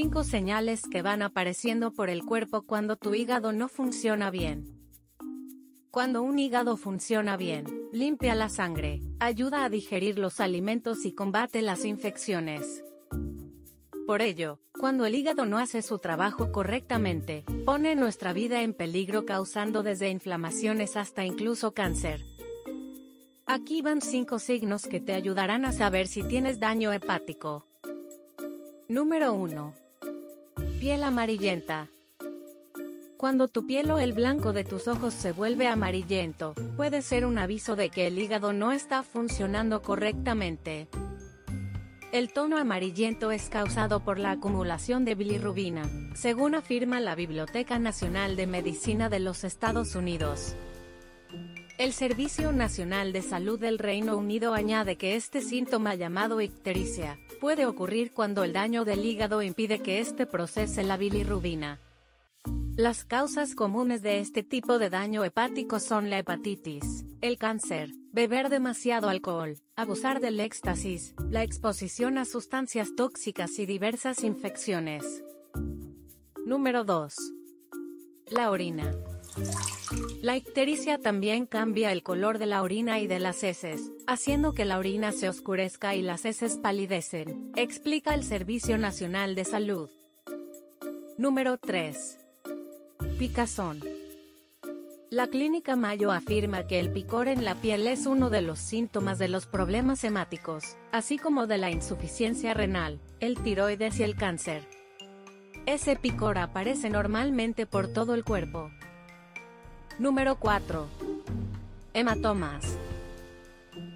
5 señales que van apareciendo por el cuerpo cuando tu hígado no funciona bien. Cuando un hígado funciona bien, limpia la sangre, ayuda a digerir los alimentos y combate las infecciones. Por ello, cuando el hígado no hace su trabajo correctamente, pone nuestra vida en peligro causando desde inflamaciones hasta incluso cáncer. Aquí van 5 signos que te ayudarán a saber si tienes daño hepático. Número 1. Piel amarillenta. Cuando tu piel o el blanco de tus ojos se vuelve amarillento, puede ser un aviso de que el hígado no está funcionando correctamente. El tono amarillento es causado por la acumulación de bilirrubina, según afirma la Biblioteca Nacional de Medicina de los Estados Unidos. El Servicio Nacional de Salud del Reino Unido añade que este síntoma llamado ictericia, puede ocurrir cuando el daño del hígado impide que éste procese la bilirrubina. Las causas comunes de este tipo de daño hepático son la hepatitis, el cáncer, beber demasiado alcohol, abusar del éxtasis, la exposición a sustancias tóxicas y diversas infecciones. Número 2. La orina. La ictericia también cambia el color de la orina y de las heces, haciendo que la orina se oscurezca y las heces palidecen, explica el Servicio Nacional de Salud. Número 3. Picazón. La clínica Mayo afirma que el picor en la piel es uno de los síntomas de los problemas hemáticos, así como de la insuficiencia renal, el tiroides y el cáncer. Ese picor aparece normalmente por todo el cuerpo, Número 4. Hematomas.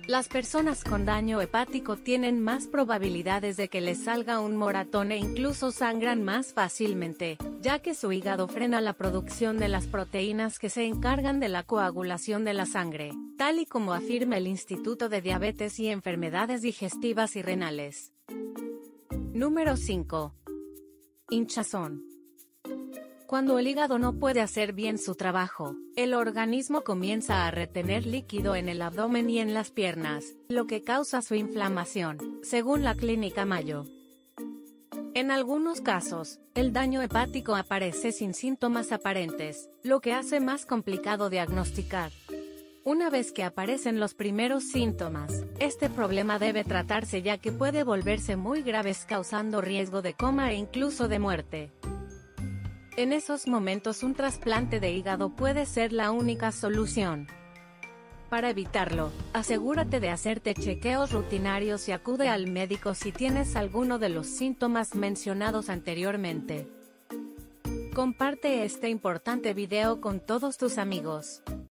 Las personas con daño hepático tienen más probabilidades de que les salga un moratón e incluso sangran más fácilmente, ya que su hígado frena la producción de las proteínas que se encargan de la coagulación de la sangre, tal y como afirma el Instituto de Diabetes y Enfermedades Digestivas y Renales. Número 5. Hinchazón. Cuando el hígado no puede hacer bien su trabajo, el organismo comienza a retener líquido en el abdomen y en las piernas, lo que causa su inflamación, según la clínica Mayo. En algunos casos, el daño hepático aparece sin síntomas aparentes, lo que hace más complicado diagnosticar. Una vez que aparecen los primeros síntomas, este problema debe tratarse ya que puede volverse muy graves causando riesgo de coma e incluso de muerte. En esos momentos un trasplante de hígado puede ser la única solución. Para evitarlo, asegúrate de hacerte chequeos rutinarios y acude al médico si tienes alguno de los síntomas mencionados anteriormente. Comparte este importante video con todos tus amigos.